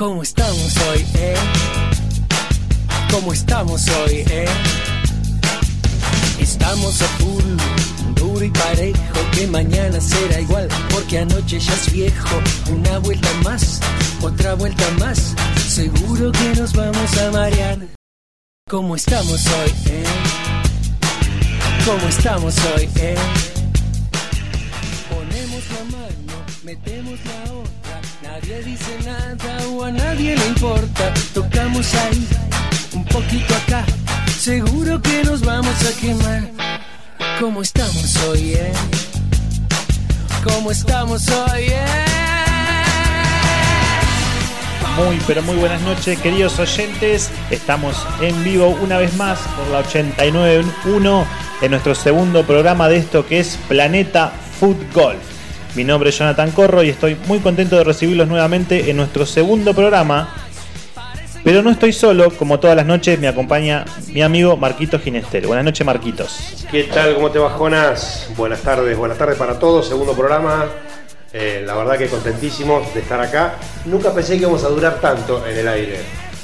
¿Cómo estamos hoy, eh? ¿Cómo estamos hoy, eh? Estamos a full, duro y parejo, que mañana será igual, porque anoche ya es viejo. Una vuelta más, otra vuelta más, seguro que nos vamos a marear. ¿Cómo estamos hoy, eh? ¿Cómo estamos hoy, eh? Ponemos la mano, metemos la nadie dice nada o a nadie le importa. Tocamos ahí, un poquito acá, seguro que nos vamos a quemar. ¿Cómo estamos hoy, eh? ¿Cómo estamos hoy, eh? Muy, pero muy buenas noches, queridos oyentes. Estamos en vivo una vez más por la 89.1 en nuestro segundo programa de esto que es Planeta Food Golf. Mi nombre es Jonathan Corro y estoy muy contento de recibirlos nuevamente en nuestro segundo programa. Pero no estoy solo, como todas las noches me acompaña mi amigo Marquitos Ginester. Buenas noches, Marquitos. ¿Qué tal? ¿Cómo te va, Jonas? Buenas tardes, buenas tardes para todos. Segundo programa. Eh, la verdad que contentísimos de estar acá. Nunca pensé que íbamos a durar tanto en el aire.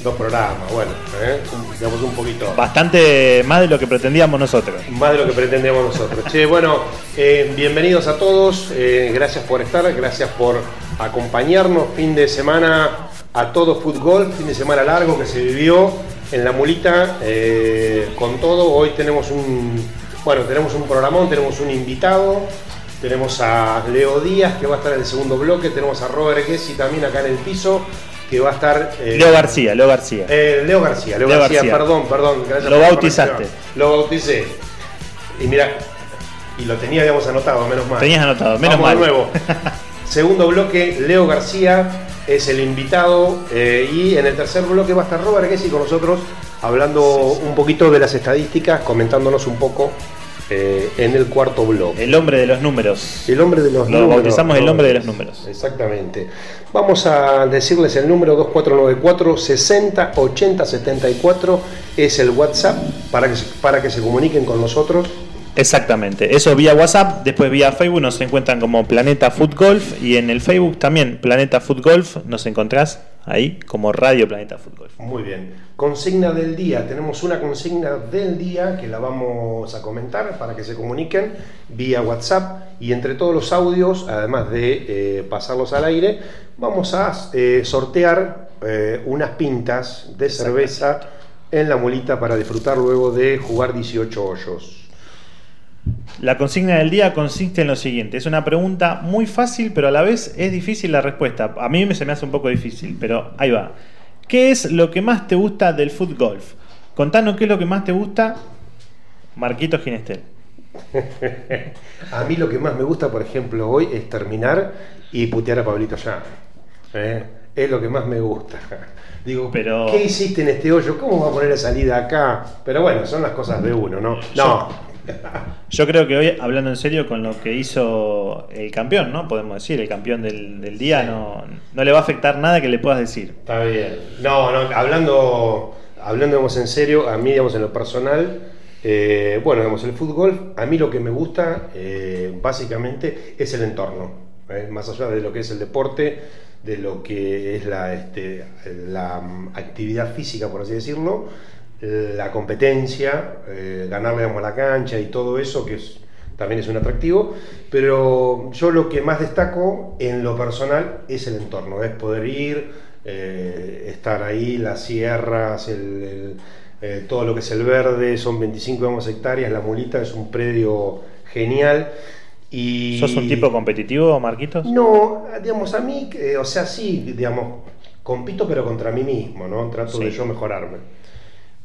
Dos programas, bueno, ¿eh? Digamos un poquito. Bastante más de lo que pretendíamos nosotros. Más de lo que pretendemos nosotros. Che, bueno, eh, bienvenidos a todos. eh, gracias por estar, gracias por acompañarnos. Fin de semana a todo fútbol, fin de semana largo que se vivió en la mulita eh, con todo. Hoy tenemos un, bueno, tenemos un programón, tenemos un invitado. Tenemos a Leo Díaz que va a estar en el segundo bloque. Tenemos a Robert Gessi también acá en el piso que va a estar. eh, Leo García, Leo García. eh, Leo García, Leo, Leo García, perdón, perdón. gracias Lo por bautizaste. Lo bauticé. Y mira, y lo tenía, habíamos anotado, menos mal. Tenías anotado, menos Vamos de mal. nuevo. Segundo bloque, Leo García es el invitado. eh, y en el tercer bloque va a estar Robert Gessi con nosotros, hablando un poquito de las estadísticas, comentándonos un poco eh, en el cuarto bloque. El hombre de los números. El hombre de los Lo números. bautizamos el hombre de los números. Exactamente. Vamos a decirles el número 2494 60 80 74 es el WhatsApp para que, se- para que se comuniquen con nosotros. Exactamente, eso vía WhatsApp, después vía Facebook nos encuentran como Planeta Food Golf y en el Facebook también Planeta Food Golf nos encontrás ahí como Radio Planeta Golf. Muy bien. Consigna del día. Tenemos una consigna del día que la vamos a comentar para que se comuniquen vía WhatsApp y entre todos los audios, además de eh, pasarlos al aire, vamos a eh, sortear eh, unas pintas de cerveza en la mulita para disfrutar luego de jugar 18 hoyos. La consigna del día consiste en lo siguiente, es una pregunta muy fácil pero a la vez es difícil la respuesta. A mí me- se me hace un poco difícil, pero ahí va. ¿Qué es lo que más te gusta del foot golf? Contanos qué es lo que más te gusta, Marquito Ginestel. A mí lo que más me gusta, por ejemplo, hoy es terminar y putear a Pablito ya. ¿Eh? Es lo que más me gusta. Digo, Pero- ¿qué hiciste en este hoyo? ¿Cómo va a poner la salida acá? Pero bueno, son las cosas de uno, ¿no? No. Yo creo que hoy, hablando en serio con lo que hizo el campeón, ¿no? Podemos decir, el campeón del, del día, no, no le va a afectar nada que le puedas decir. Está bien. No, no, hablando, hablando digamos, en serio, a mí, digamos, en lo personal, eh, bueno, digamos, el fútbol, a mí lo que me gusta, eh, básicamente, es el entorno. ¿eh? Más allá de lo que es el deporte, de lo que es la, este, la mm, actividad física, por así decirlo, la competencia, eh, ganarle a la cancha y todo eso, que es, también es un atractivo, pero yo lo que más destaco en lo personal es el entorno, es poder ir, eh, estar ahí, las sierras, el, el, eh, todo lo que es el verde, son 25 digamos, hectáreas, la mulita es un predio genial. Y... ¿Sos un tipo competitivo, Marquitos? No, digamos, a mí, eh, o sea, sí, digamos, compito pero contra mí mismo, ¿no? Trato de yo mejorarme.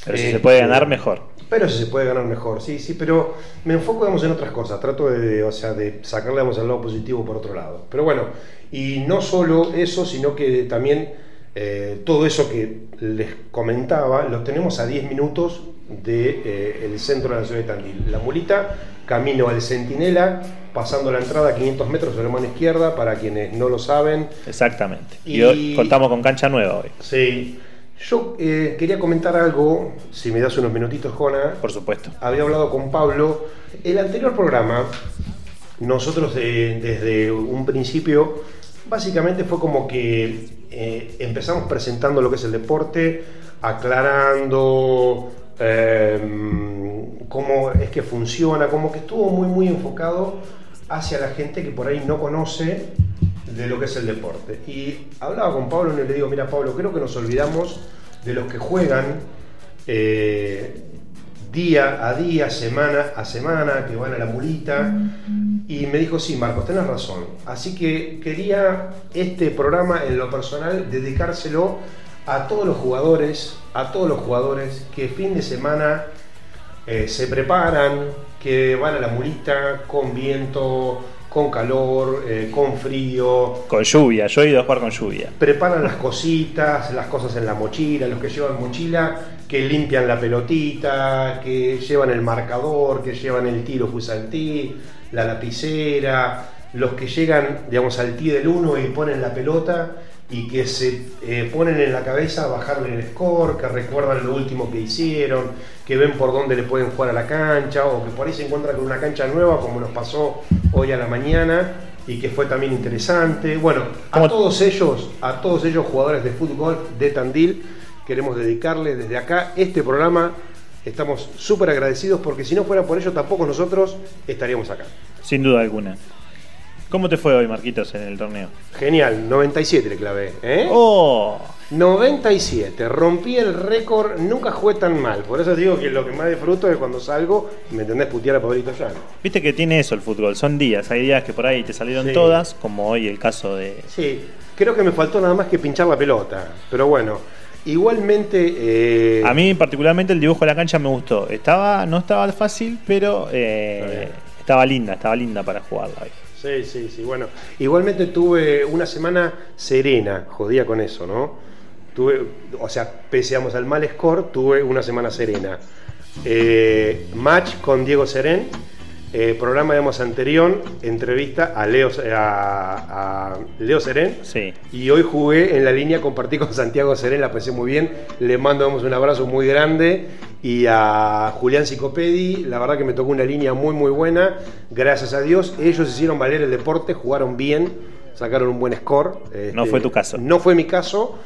Pero si Eh, se puede ganar, mejor. Pero si se puede ganar mejor, sí, sí, pero me enfoco, digamos, en otras cosas, trato de, o sea, de sacarle, digamos, el lado positivo por otro lado. Pero bueno, y no solo eso, sino que también eh, todo eso que les comentaba, lo tenemos a 10 minutos del centro de la ciudad de Tandil. La mulita, camino al Centinela, pasando la entrada a 500 metros a la mano izquierda, para quienes no lo saben, Exactamente. Y, Y- hoy contamos con cancha nueva hoy, Sí. Yo eh, quería comentar algo, si me das unos minutitos, Jona. por supuesto. Había hablado con Pablo. El anterior programa, nosotros de- desde un principio básicamente fue como que eh, empezamos presentando lo que es el deporte, aclarando em, cómo es que funciona, como que estuvo muy, muy enfocado hacia la gente que por ahí no conoce de lo que es el deporte. Y hablaba con Pablo y le digo, mira Pablo, creo que nos olvidamos de los que juegan eh, día a día, semana a semana, que van a la mulita. Y me dijo, sí, Marcos, tenés razón. Así que quería este programa en lo personal dedicárselo a todos los jugadores, a todos los jugadores que fin de semana eh, se preparan, que van a la mulita con viento, con calor, eh, con frío. Con lluvia, yo he ido a jugar con lluvia. Preparan las cositas, las cosas en la mochila, los que llevan mochila, que limpian la pelotita, que llevan el marcador, que llevan el tiro fusantí, la lapicera, los que llegan, digamos, al tee del 1 y ponen la pelota y que se eh, ponen en la cabeza bajarle el score, que recuerdan lo último que hicieron, que ven por dónde le pueden jugar a la cancha, o que por ahí se encuentran con una cancha nueva, como nos pasó hoy a la mañana, y que fue también interesante. Bueno, a todos ellos, a todos ellos jugadores de fútbol de Tandil, queremos dedicarle desde acá este programa. Estamos súper agradecidos porque si no fuera por ellos tampoco nosotros estaríamos acá. Sin duda alguna. ¿Cómo te fue hoy, Marquitos, en el torneo? Genial, 97 le clavé. ¿eh? ¡Oh! 97, rompí el récord, nunca jugué tan mal. Por eso digo que lo que más disfruto es cuando salgo y me entendés putear a Pablito Llano. Viste que tiene eso el fútbol, son días. Hay días que por ahí te salieron todas, como hoy el caso de. Sí, creo que me faltó nada más que pinchar la pelota. Pero bueno, igualmente. Eh, a mí, particularmente, el dibujo de la cancha me gustó. Estaba, no estaba fácil, pero eh, estaba linda, estaba linda para jugarla. Sí, sí, sí. Bueno, igualmente tuve una semana serena, jodía con eso, ¿no? Tuve, o sea, pese al mal score, tuve una semana serena. Eh, match con Diego Serén, eh, programa digamos anterior, entrevista a Leo, a, Leo Serén. Sí. Y hoy jugué en la línea, compartí con Santiago Serén, la pasé muy bien. Le mando un abrazo muy grande. Y a Julián Sicopedi, la verdad que me tocó una línea muy muy buena. Gracias a Dios, ellos hicieron valer el deporte, jugaron bien, sacaron un buen score. no fue tu caso. No fue mi caso.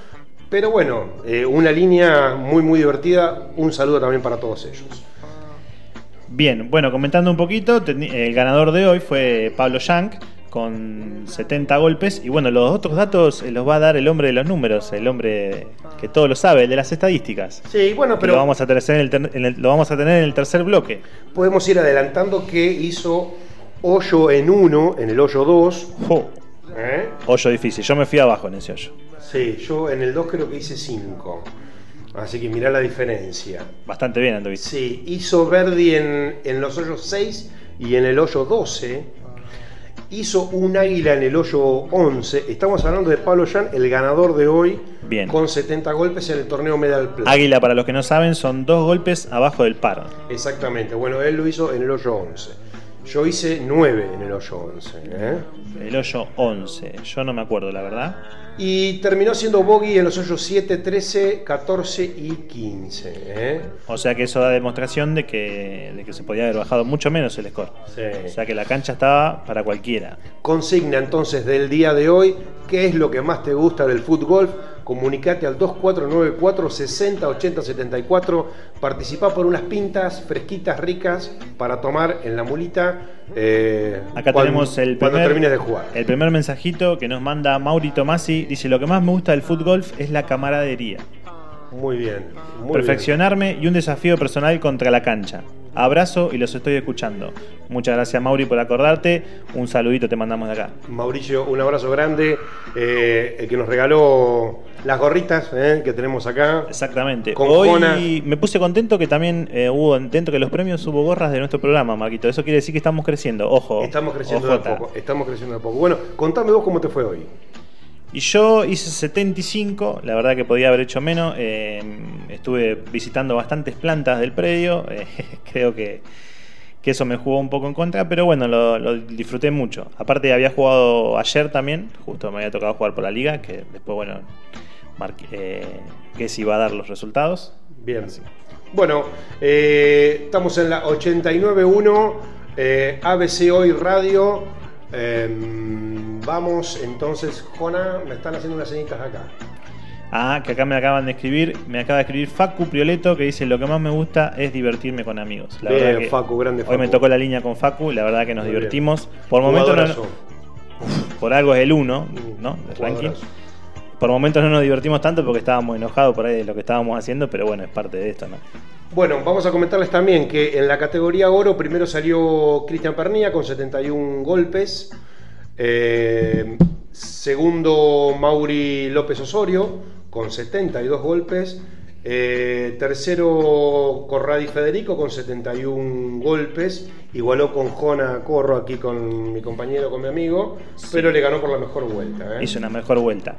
Pero bueno, eh, una línea muy muy divertida. Un saludo también para todos ellos. Bien, bueno, comentando un poquito, el ganador de hoy fue Pablo Shank con 70 golpes. Y bueno, los otros datos los va a dar el hombre de los números, el hombre que todo lo sabe, el de las estadísticas. Sí, bueno, pero. Lo vamos, a tener en el, lo vamos a tener en el tercer bloque. Podemos ir adelantando que hizo hoyo en uno, en el hoyo 2. ¿Eh? Hoyo difícil, yo me fui abajo en ese hoyo. Sí, yo en el 2 creo que hice 5. Así que mirá la diferencia. Bastante bien, Andovich. Sí, hizo Verdi en, en los hoyos 6 y en el hoyo 12. Hizo un águila en el hoyo 11. Estamos hablando de Pablo Jan, el ganador de hoy, bien. con 70 golpes en el torneo Medal Play. Águila, para los que no saben, son dos golpes abajo del par. Exactamente. Bueno, él lo hizo en el hoyo 11. Yo hice 9 en el hoyo 11. ¿eh? El hoyo 11. Yo no me acuerdo, la verdad. Y terminó siendo bogey en los hoyos 7, 13, 14 y 15. ¿eh? O sea que eso da demostración de que, de que se podía haber bajado mucho menos el score. Sí. O sea que la cancha estaba para cualquiera. Consigna entonces del día de hoy, ¿qué es lo que más te gusta del fútbol? Comunicate al 2494 60 80 74. Participa por unas pintas fresquitas, ricas, para tomar en la mulita. Eh, Acá tenemos el cuando termines de jugar. El primer mensajito que nos manda Mauri Tomasi dice: Lo que más me gusta del fútbol es la camaradería. Muy bien. Perfeccionarme y un desafío personal contra la cancha. Abrazo y los estoy escuchando. Muchas gracias Mauri por acordarte. Un saludito te mandamos de acá. Mauricio, un abrazo grande. Eh, el que nos regaló las gorritas eh, que tenemos acá. Exactamente. Hoy me puse contento que también eh, hubo dentro de los premios hubo gorras de nuestro programa, Marquito. Eso quiere decir que estamos creciendo. Ojo. Estamos creciendo de poco. Estamos creciendo de poco. Bueno, contame vos cómo te fue hoy. Y yo hice 75, la verdad que podía haber hecho menos. Eh, estuve visitando bastantes plantas del predio. Eh, creo que, eso me jugó un poco en contra, pero bueno, lo, disfruté mucho. Aparte, había jugado ayer también, justo me había tocado jugar por la liga, que después, bueno, eh, que si va a dar los resultados. Bien. Bueno, estamos en la 89.1 ABC Hoy Radio. Em, vamos entonces, Jona, me están haciendo unas señitas acá. Ah, que acá me acaban de escribir, me acaba de escribir Facu Prioleto que dice lo que más me gusta es divertirme con amigos. La verdad que Facu, grande Hoy me tocó la línea con Facu, la verdad que nos divertimos. Por momentos por algo es el 1, ¿no? De ranking. Por momentos no nos divertimos tanto porque estábamos enojados por ahí de lo que estábamos haciendo, pero bueno, es parte de esto, ¿no? Bueno, vamos a comentarles también que en la categoría oro primero salió Cristian Pernilla con 71 golpes. Eh, segundo, Mauri López Osorio con 72 golpes. Eh, tercero, Corradi Federico con 71 golpes. Igualó con Jona Corro aquí con mi compañero, con mi amigo. Pero le ganó por la mejor vuelta. ¿eh? Hizo una mejor vuelta.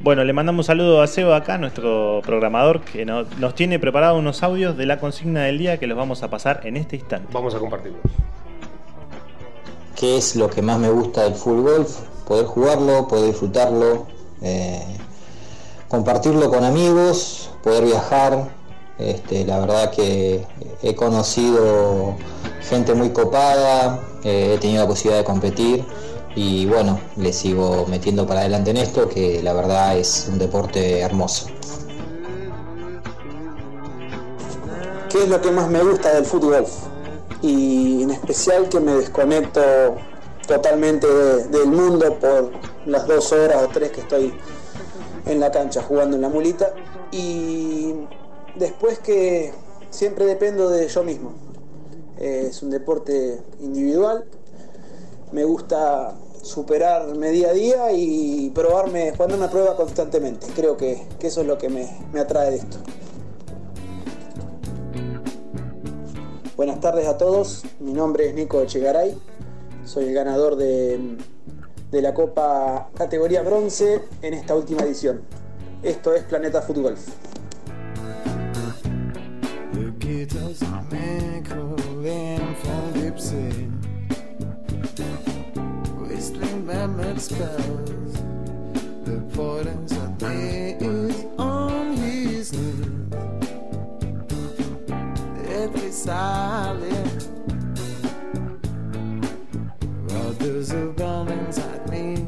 Bueno, le mandamos un saludo a Seba acá, nuestro programador, que nos, tiene preparados unos audios de la consigna del día que los vamos a pasar en este instante. Vamos a compartirlos. ¿Qué es lo que más me gusta del full golf? Poder jugarlo, poder disfrutarlo. Eh, compartirlo con amigos, poder viajar. Este, la verdad que he conocido gente muy copada, eh, he tenido la posibilidad de competir y bueno, le sigo metiendo para adelante en esto, que la verdad es un deporte hermoso. ¿Qué es lo que más me gusta del fútbol? Y en especial que me desconecto totalmente del mundo por las dos horas o tres que estoy en la cancha jugando en la mulita y después que siempre dependo de yo mismo. Es un deporte individual, me gusta superarme día a día y probarme, ponerme una prueba constantemente. Creo que, eso es lo que me, me, atrae de esto. Buenas tardes a todos, mi nombre es Nico Echegaray, soy el ganador de de la Copa categoría bronce en esta última edición. Esto es Planeta Fútbol. remembered spells. The importance of is on his knees. Every silence. Others abound inside me.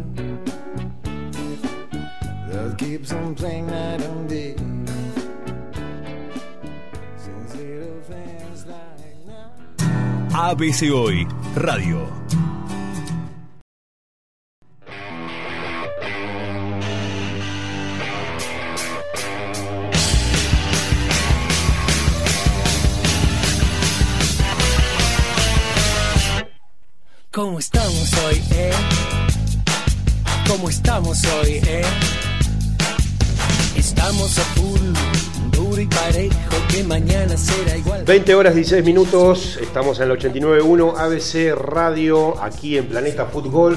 that keeps on playing night and day. ABC Hoy Radio. ¿Cómo estamos hoy, eh? Estamos a full y parejo que mañana será igual. 20 horas 16 minutos, estamos en el 89.1 ABC Radio, aquí en Planeta Fútbol.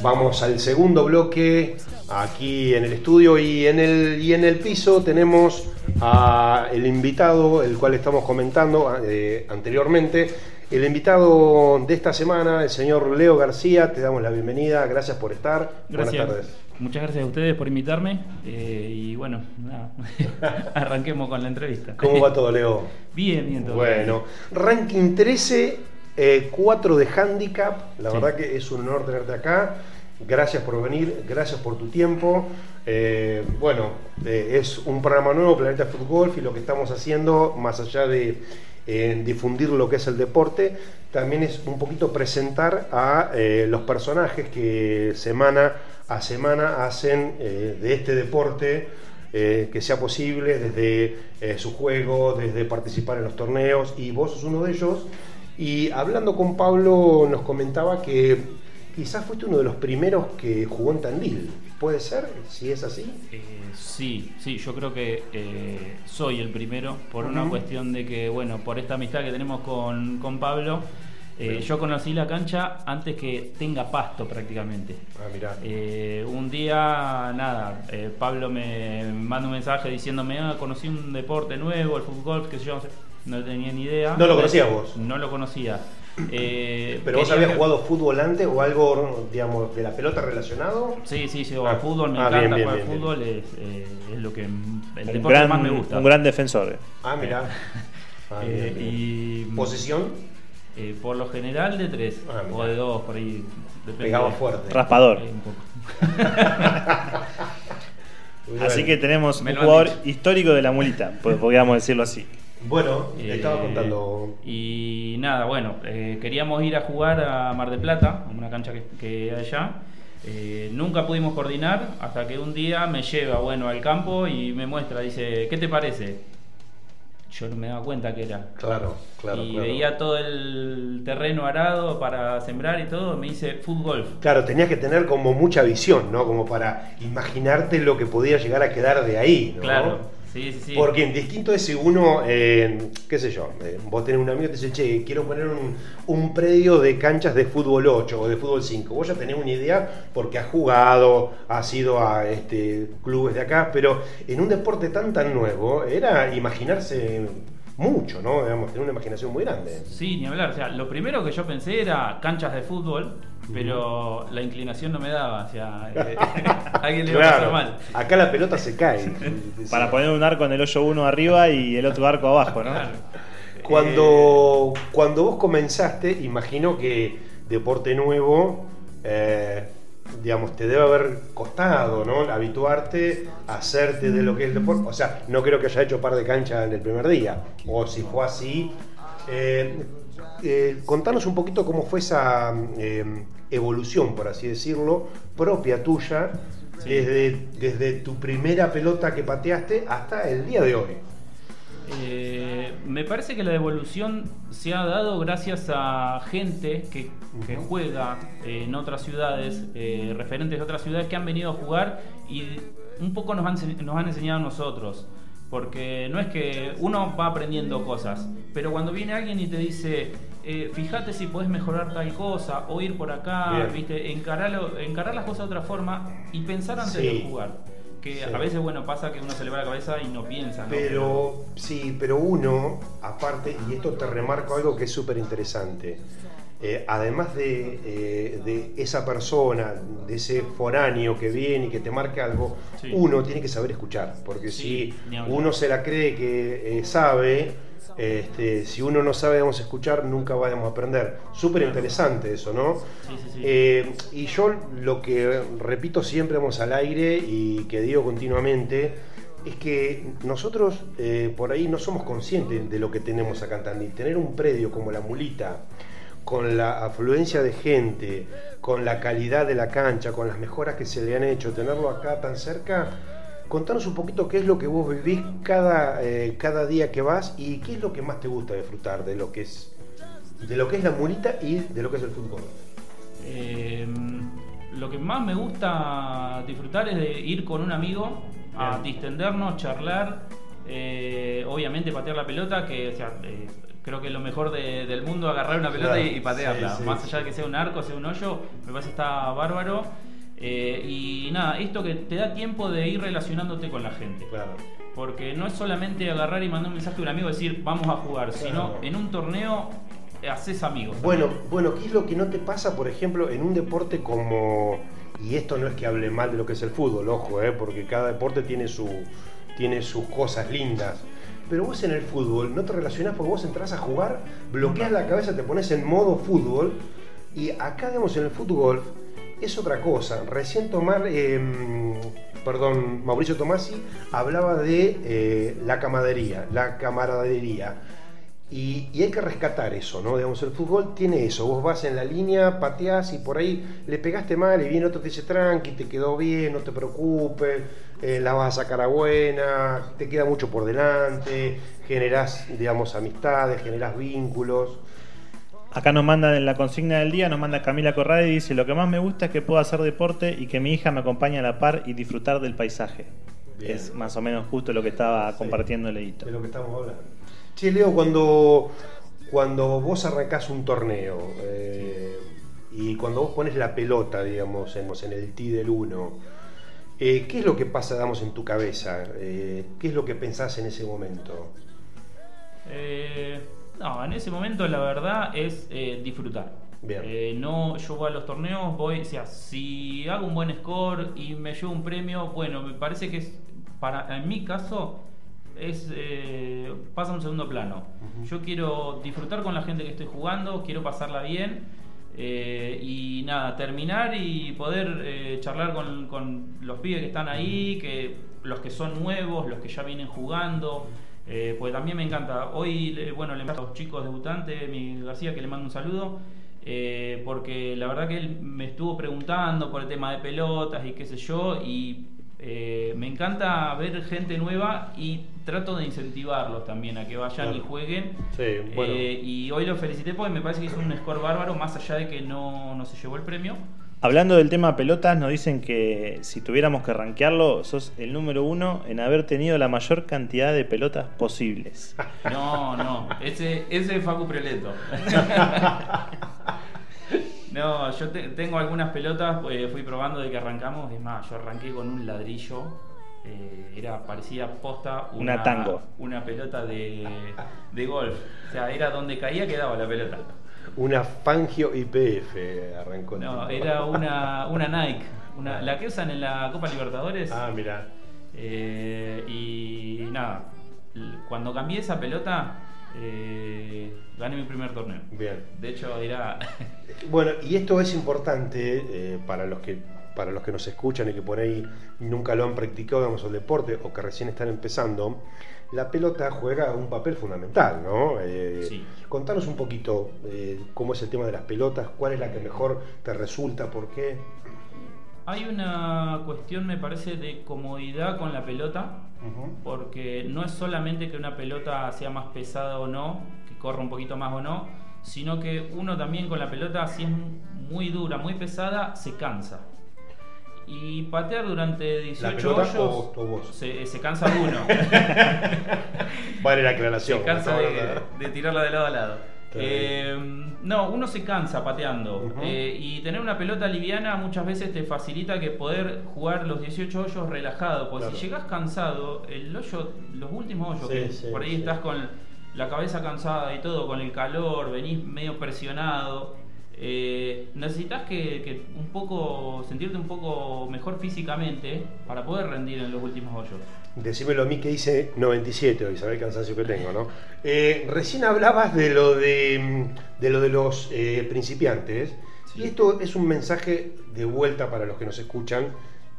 Vamos al segundo bloque, aquí en el estudio y en el, y en el piso tenemos a el invitado, el cual estamos comentando eh, anteriormente. El invitado de esta semana, el señor Leo García, te damos la bienvenida, gracias por estar. Buenas tardes. Muchas gracias a ustedes por invitarme eh, y bueno, nada, arranquemos con la entrevista. ¿Cómo va todo, Leo? Bien, bien todo. Bueno, ranking 13, 4 eh, de handicap, la verdad que es un honor tenerte acá. Gracias por venir, gracias por tu tiempo. Eh, bueno, es un programa nuevo, Planeta Fútbol, y lo que estamos haciendo, más allá de difundir lo que es el deporte, también es un poquito presentar a los personajes que semana a semana hacen eh, de este deporte eh, que sea posible desde eh, su juego, desde participar en los torneos y vos sos uno de ellos. Y hablando con Pablo nos comentaba que quizás fuiste uno de los primeros que jugó en Tandil. ¿Puede ser? Si es así. sí, sí, yo creo que soy el primero por una cuestión de que, bueno, por esta amistad que tenemos con, con Pablo. Eh, yo conocí la cancha antes que tenga pasto prácticamente. Ah, mirá. Eh, un día, nada, eh, Pablo me manda un mensaje diciéndome, ah, conocí un deporte nuevo, el fútbol, que yo, no tenía ni idea. ¿No lo conocías vos? No lo conocía. ¿Pero vos habías jugado fútbol antes o algo, digamos, de la pelota relacionado? Sí, sí, sí, ah, fútbol, me ah, encanta jugar fútbol, es, lo que, el deporte que más me gusta. Un gran defensor. Ah, mira. y, ¿Posición? Eh, por lo general de tres Ah, o de dos, por ahí. depende. Pegaba fuerte. Raspador. Eh, un poco. Así que tenemos Me un jugador histórico de la mulita, pues, podríamos decirlo así. Bueno, le estaba Eh, contando. Y nada, bueno, eh, queríamos ir a jugar a Mar del Plata, a una cancha que, que hay allá. Eh, nunca pudimos coordinar hasta que un día me lleva, bueno, al campo y me muestra, dice, ¿qué te parece? Yo no me daba cuenta que era. Claro, claro. y claro. veía todo el terreno arado para sembrar y todo, me dice fútbol. Claro, tenías que tener como mucha visión, ¿no? Como para imaginarte lo que podía llegar a quedar de ahí, ¿no? Claro, Porque distinto es si uno, eh, qué sé yo, eh, vos tenés un amigo que te dice, che, quiero poner un, un predio de canchas de fútbol 8 o de fútbol 5. Vos ya tenés una idea porque has jugado, has ido a este, clubes de acá, pero en un deporte tan tan nuevo era imaginarse mucho, ¿no? Digamos, tener una imaginación muy grande. Sí, ni hablar. O sea, lo primero que yo pensé era canchas de fútbol, pero la inclinación no me daba. O sea, eh, alguien le iba a pasar mal. acá la pelota se cae. Para poner un arco en el hoyo 1 arriba y el otro arco abajo, ¿no? Claro. Cuando, cuando vos comenzaste, imagino que deporte nuevo, eh, digamos, te debe haber costado, ¿no? Habituarte a hacerte de lo que es el deporte. O sea, no creo que haya hecho par de canchas en el primer día. O si fue así. eh, eh, contanos un poquito cómo fue esa eh, evolución, por así decirlo, propia tuya, desde, desde tu primera pelota que pateaste hasta el día de hoy. Eh, me parece que la devolución se ha dado gracias a gente que, juega en otras ciudades, eh, referentes de otras ciudades que han venido a jugar y un poco nos han, ense- nos han enseñado a nosotros. Porque no es que uno va aprendiendo cosas, pero cuando viene alguien y te dice, eh, fíjate si puedes mejorar tal cosa, o ir por acá, Bien. ¿viste? Encararlo- encarar las cosas de otra forma y pensar antes Sí. de jugar. Que Sí. a veces, bueno, pasa que uno se le va la cabeza y no piensa. ¿no? Pero sí, pero uno, aparte, y esto te remarco algo que es súper interesante, eh, además de, eh, de esa persona, de ese foráneo que viene y que te marca algo, Sí. uno tiene que saber escuchar, porque Sí, si uno se la cree que eh, sabe, este, si uno no sabe vamos a escuchar, nunca vamos a aprender. Súper interesante eso, ¿no? Sí, sí, sí. Eh, y yo lo que repito siempre vamos al aire y que digo continuamente es que nosotros eh, por ahí no somos conscientes de lo que tenemos acá en Tandil. Tener un predio como la Mulita, con la afluencia de gente, con la calidad de la cancha, con las mejoras que se le han hecho, tenerlo acá tan cerca, contanos un poquito qué es lo que vos vivís cada, eh, cada día que vas y qué es lo que más te gusta disfrutar de lo que es de lo que es la mulita y de lo que es el fútbol. Eh, lo que más me gusta disfrutar es de ir con un amigo a Bien. distendernos, charlar, eh, obviamente patear la pelota, que o sea, eh, creo que es lo mejor de- del mundo agarrar una pelota Claro, y, y patearla. sí, sí, más allá de que sea un arco, sea un hoyo, me parece que está bárbaro. Eh, y nada, esto que te da tiempo de ir relacionándote con la gente. Claro. Porque no es solamente agarrar y mandar un mensaje a un amigo y decir vamos a jugar, sino en un torneo eh, haces amigos. Bueno, bueno, ¿qué es lo que no te pasa, por ejemplo, en un deporte como y esto no es que hable mal de lo que es el fútbol, ojo, eh, porque cada deporte tiene su tiene sus cosas lindas. Pero vos en el fútbol no te relacionás porque vos entras a jugar, bloqueas la cabeza, te pones en modo fútbol y acá, digamos, en el fútbol es otra cosa. Recién Tomar, eh, perdón, Mauricio Tomasi hablaba de eh, la camaradería, la camaradería. Y, y hay que rescatar eso, ¿no? Digamos, el fútbol tiene eso. Vos vas en la línea, pateás y por ahí le pegaste mal y viene otro te dice tranqui, te quedó bien, no te preocupes, eh, la vas a sacar a buena, te queda mucho por delante, generás, digamos, amistades, generás vínculos. Acá nos mandan en la consigna del día, nos manda Camila Corradi y dice, lo que más me gusta es que puedo hacer deporte y que mi hija me acompañe a la par y disfrutar del paisaje. Bien. Es más o menos justo lo que estaba Sí. compartiendo Leito. de lo que estamos hablando. Che, Leo, cuando, cuando vos arrancás un torneo eh, y cuando vos pones la pelota, digamos, en, en el T del 1, eh, ¿qué es lo que pasa, digamos, en tu cabeza? Eh, ¿Qué es lo que pensás en ese momento? Eh, no, en ese momento la verdad es eh, disfrutar. Bien. Eh, no, yo voy a los torneos, voy, o sea, si hago un buen score y me llevo un premio, bueno, me parece que es, para, en mi caso, es eh, pasa a un segundo plano. Yo quiero disfrutar con la gente que estoy jugando, quiero pasarla bien eh, y nada, terminar y poder eh, charlar con, con, los pibes que están ahí, que los que son nuevos, los que ya vienen jugando. Eh, pues también me encanta. Hoy, bueno, le mando a los chicos debutantes, mi García, que le mando un saludo. Eh, porque la verdad que él me estuvo preguntando por el tema de pelotas y qué sé yo, y eh, me encanta ver gente nueva y trato de incentivarlos también a que vayan y jueguen. Eh, y hoy lo felicité porque me parece que hizo un score bárbaro, más allá de que no, no se llevó el premio. Hablando del tema pelotas, nos dicen que si tuviéramos que rankearlo, sos el número uno en haber tenido la mayor cantidad de pelotas posibles. No, no, ese, ese es Facu Preleto. No, yo tengo algunas pelotas, eh, fui probando de que arrancamos, es más, yo arranqué con un ladrillo, eh, era parecía posta una, tango. una pelota de, de golf, o sea, era donde caía quedaba la pelota. Una Fangio IPF arrancó. No, era una, una Nike, una, la que usan en la Copa Libertadores. Ah, mira. Eh, y nada, cuando cambié esa pelota, eh, gané mi primer torneo. Bien. De hecho, era. bueno, y esto es importante eh, para los que para los que nos escuchan y que por ahí nunca lo han practicado, digamos, el deporte o que recién están empezando, la pelota juega un papel fundamental, ¿no? Eh, sí. Contanos un poquito eh, cómo es el tema de las pelotas, cuál es la que mejor te resulta, por qué. Hay una cuestión, me parece, de comodidad con la pelota, porque no es solamente que una pelota sea más pesada o no, que corra un poquito más o no, sino que uno también con la pelota, si es muy dura, muy pesada, se cansa. Y patear durante 18 hoyos o, vos? Se, se, cansa uno. vale la aclaración. Se cansa de, de tirarla de lado a lado. Eh, no, uno se cansa pateando eh, y tener una pelota liviana muchas veces te facilita que poder jugar los 18 hoyos relajado, porque si llegas cansado, el hoyo, los últimos hoyos, que por ahí estás con la cabeza cansada y todo, con el calor, venís medio presionado, eh, necesitas que, un poco sentirte un poco mejor físicamente para poder rendir en los últimos hoyos. Decímelo a mí que hice 97 hoy, sabés el cansancio que tengo, ¿no? Eh, recién hablabas de lo de, de lo de los eh, principiantes, y esto es un mensaje de vuelta para los que nos escuchan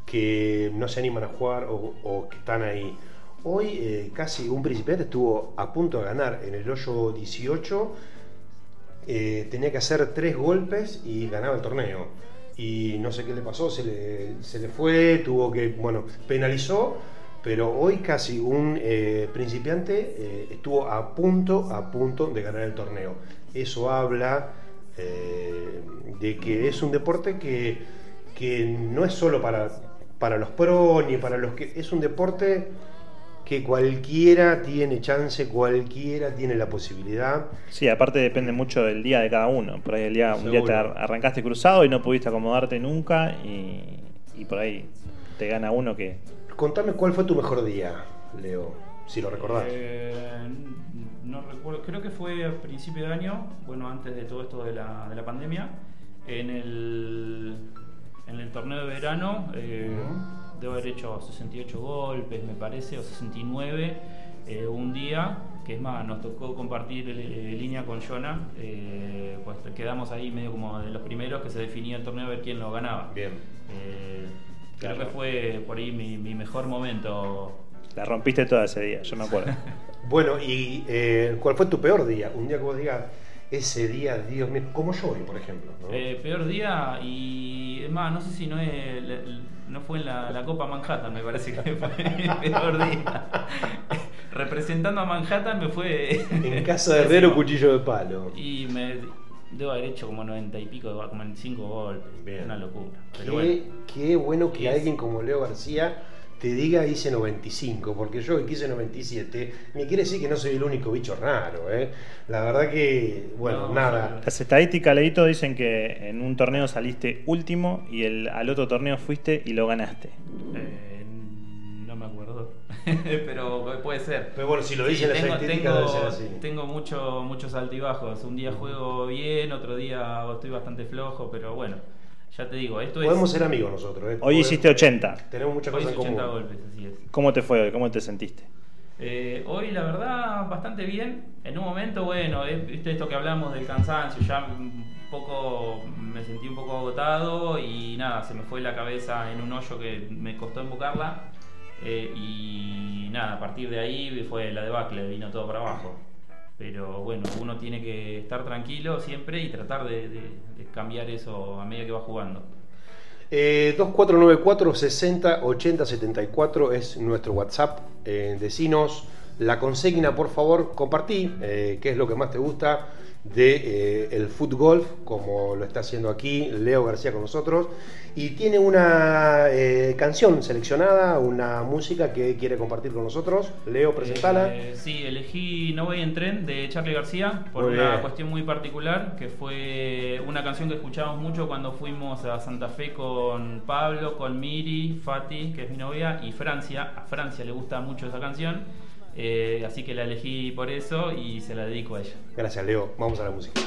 que no se animan a jugar o, o que están ahí. Hoy casi un principiante estuvo a punto de ganar en el hoyo 18 eh, tenía que hacer tres golpes y ganaba el torneo. Y no sé qué le pasó, se le, se le fue, tuvo que, bueno, penalizó, pero hoy casi un eh, principiante eh, estuvo a punto, a punto de ganar el torneo. Eso habla de que es un deporte que, que no es solo para, para los pros ni para los que... Es un deporte que cualquiera tiene chance, cualquiera tiene la posibilidad. Sí, aparte depende mucho del día de cada uno. Por ahí el día, un día te arrancaste cruzado y no pudiste acomodarte nunca y, por ahí te gana uno que... Contame cuál fue tu mejor día, Leo, si lo recordás. Eh, no recuerdo, creo que fue a principio de año, bueno, antes de todo esto de la, de la pandemia, en el, en el torneo de verano. Eh, debo haber hecho 68 golpes, me parece, o 69 eh, un día, que es más, nos tocó compartir eh, línea con Jonah, eh, pues quedamos ahí medio como de los primeros que se definía el torneo a ver quién lo ganaba. Bien. Creo que fue por ahí mi, mejor momento. La rompiste toda ese día, yo me acuerdo. bueno, ¿y cuál fue tu peor día? Un día que vos digas, ese día, Dios mío, como yo hoy, por ejemplo. peor día, y es más, no sé si no es no fue en la, Copa Manhattan, me parece que fue el peor día. Representando a Manhattan me fue. En casa de Herrero, cuchillo de palo. Y me debo haber hecho como 90 y pico, como 95 golpes. Una locura. qué, qué bueno que alguien como Leo García te diga hice 95, porque yo que hice 97, me quiere decir que no soy el único bicho raro, ¿eh? La verdad que, bueno, nada. Las estadísticas, Leito, dicen que en un torneo saliste último y el, al otro torneo fuiste y lo ganaste. Eh, no me acuerdo, pero puede ser. Pero bueno, si lo dicen las estadísticas debe ser así. Tengo mucho, muchos altibajos. Un día juego bien, otro día estoy bastante flojo, pero bueno. Ya te digo, esto Podemos ser amigos nosotros. ¿eh? Hoy hiciste 80. Tenemos muchas cosas en común. golpes, así es. ¿Cómo te fue hoy? ¿Cómo te sentiste? Eh, hoy la verdad bastante bien. En un momento, bueno, eh, viste esto que hablamos del cansancio, ya un poco me sentí un poco agotado y nada, se me fue la cabeza en un hoyo que me costó embocarla. Eh, y nada, a partir de ahí fue la debacle, vino todo para abajo. Pero bueno, uno tiene que estar tranquilo siempre y tratar de, cambiar eso a medida que va jugando. 2494 60 80 74 es nuestro WhatsApp. Eh, decinos la consigna, por favor, compartí eh, qué es lo que más te gusta de eh, el fútbol, como lo está haciendo aquí Leo García con nosotros, y tiene una eh, canción seleccionada, una música que quiere compartir con nosotros. Leo, presentala. Eh, sí, elegí No voy en tren de Charlie García por una cuestión muy particular, que fue una canción que escuchábamos mucho cuando fuimos a Santa Fe con Pablo, con Miri, Fati, que es mi novia, y Francia. A Francia le gusta mucho esa canción. Eh, así que la elegí por eso y se la dedico a ella. Gracias, Leo. Vamos a la música.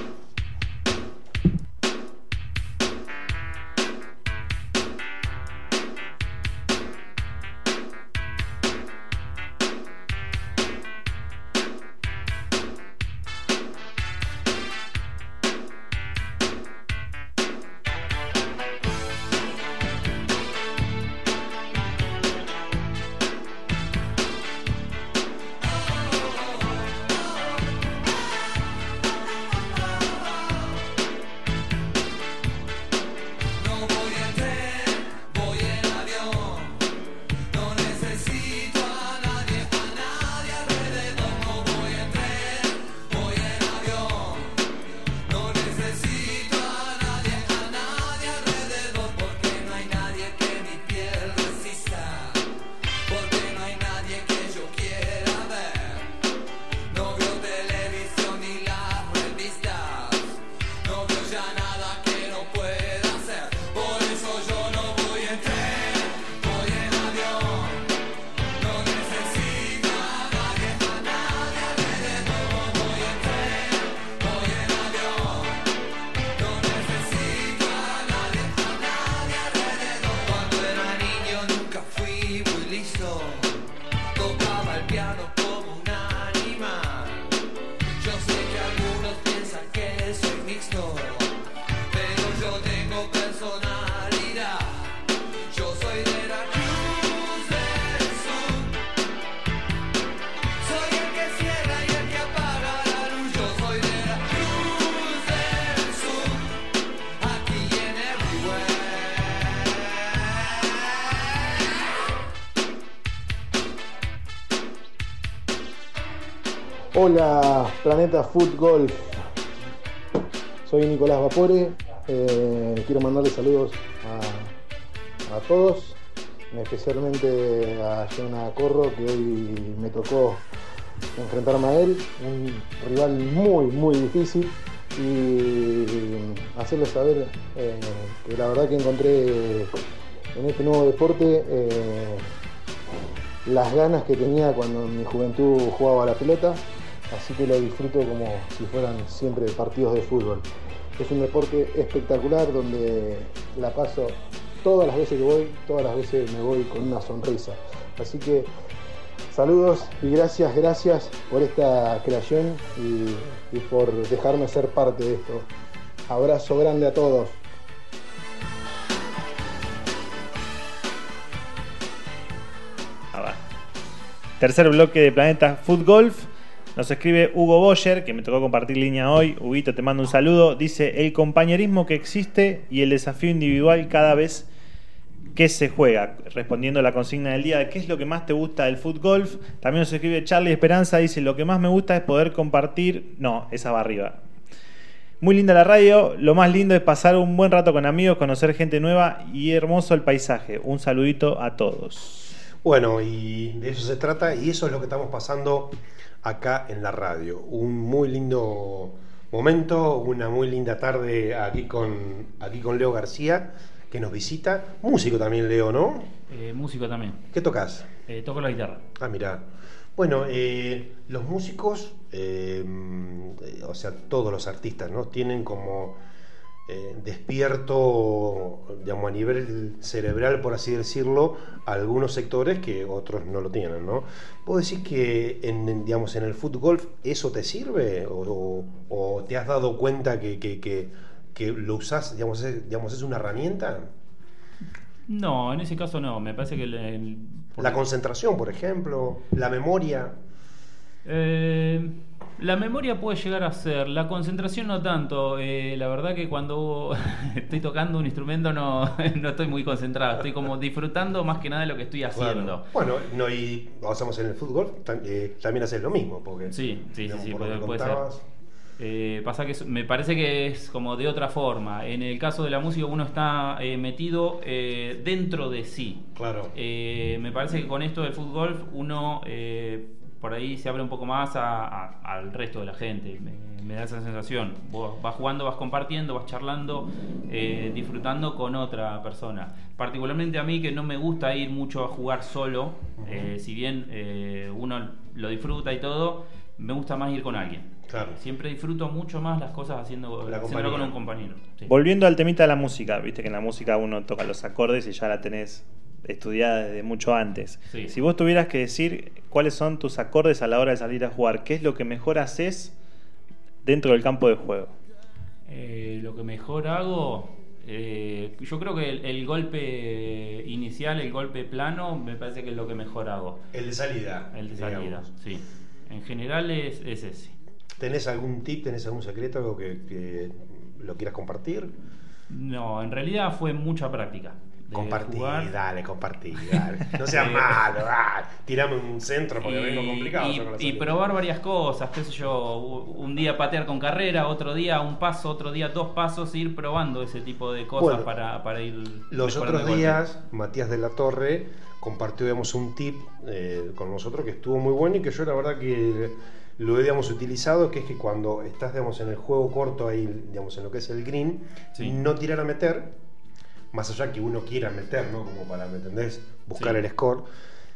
Planeta Golf. Soy Nicolás Vapore. Eh, quiero mandarle saludos a, todos, especialmente a Jonah Corro, que hoy me tocó enfrentarme a él, un rival muy, muy difícil, y hacerle saber eh, que la verdad que encontré en este nuevo deporte eh, las ganas que tenía cuando en mi juventud jugaba a la pelota así que lo disfruto como si fueran siempre partidos de fútbol. Es un deporte espectacular donde la paso todas las veces que voy, todas las veces me voy con una sonrisa. Así que saludos y gracias, gracias por esta creación y, por dejarme ser parte de esto. Abrazo grande a todos. Tercer bloque de Planeta Food Golf. Nos escribe Hugo Boyer, que me tocó compartir línea hoy. Huguito, te mando un saludo. Dice, el compañerismo que existe y el desafío individual cada vez que se juega. Respondiendo a la consigna del día, ¿qué es lo que más te gusta del fútbol? También nos escribe Charlie Esperanza, dice, lo que más me gusta es poder compartir... No, esa va arriba. Muy linda la radio, lo más lindo es pasar un buen rato con amigos, conocer gente nueva y hermoso el paisaje. Un saludito a todos. Bueno, y de eso se trata y eso es lo que estamos pasando acá en la radio. Un muy lindo momento, una muy linda tarde aquí con, aquí con Leo García, que nos visita. Músico también, Leo, ¿no? Eh, músico también. ¿Qué tocas? Eh, toco la guitarra. Ah, mira. Bueno, eh, los músicos, o sea, todos los artistas, ¿no? Tienen como eh, despierto, digamos, a nivel cerebral, por así decirlo, algunos sectores que otros no lo tienen, ¿no? ¿Puedo decir que en, digamos, en el fútbol eso te sirve? ¿O, o te has dado cuenta que, que, que, que lo usás, digamos es, digamos, es una herramienta? No, en ese caso no. Me parece que el, el- La concentración, por ejemplo, la memoria. Eh, la memoria puede llegar a ser, la concentración no tanto. Eh, la verdad que cuando estoy tocando un instrumento no, no estoy muy concentrado, estoy como disfrutando más que nada de lo que estoy haciendo. Bueno, no, y hacemos en el fútbol, tam- eh, también haces lo mismo, porque Sí, sí, sí, digamos, puede, ser. Eh, pasa que es- me parece que es como de otra forma. En el caso de la música uno está eh, metido eh, dentro de sí. Claro. Me parece que con esto del fútbol uno eh, por ahí se abre un poco más a- a- al resto de la gente. Me, me da esa sensación. Vos vas jugando, vas compartiendo, vas charlando, eh, disfrutando con otra persona. Particularmente a mí que no me gusta ir mucho a jugar solo, eh, si bien eh, uno lo disfruta y todo, me gusta más ir con alguien. Claro. Siempre disfruto mucho más las cosas haciendo, La haciéndolo con un compañero. sí. Volviendo al temita de la música, viste que en la música uno toca los acordes y ya la tenés estudiada desde mucho antes. Sí. Si vos tuvieras que decir cuáles son tus acordes a la hora de salir a jugar, ¿qué es lo que mejor haces dentro del campo de juego? Eh, lo que mejor hago, eh, yo creo que el, el golpe inicial, el golpe plano, me parece que es lo que mejor hago. El de salida. El de digamos. salida, sí. En general es, es ese. ¿Tenés algún tip, tenés algún secreto, algo que, que lo quieras compartir? No, en realidad fue mucha práctica. Jugar. dale, compartí, dale. No seas malo, ah, tirame un centro porque vengo complicado. y- y probar varias cosas, qué sé yo, un día patear con carrera, otro día un paso, otro día dos pasos, e ir probando ese tipo de cosas Bueno, para, para ir... Los otros días, Matías de la Torre compartió digamos, un tip eh, con nosotros que estuvo muy bueno y que yo la verdad que lo he digamos, utilizado, que es que cuando estás digamos, en el juego corto ahí, digamos, en lo que es el green, Sí. no tirar a meter, más allá que uno quiera meter, ¿no? Como para, ¿me entendés? Buscar Sí. el score,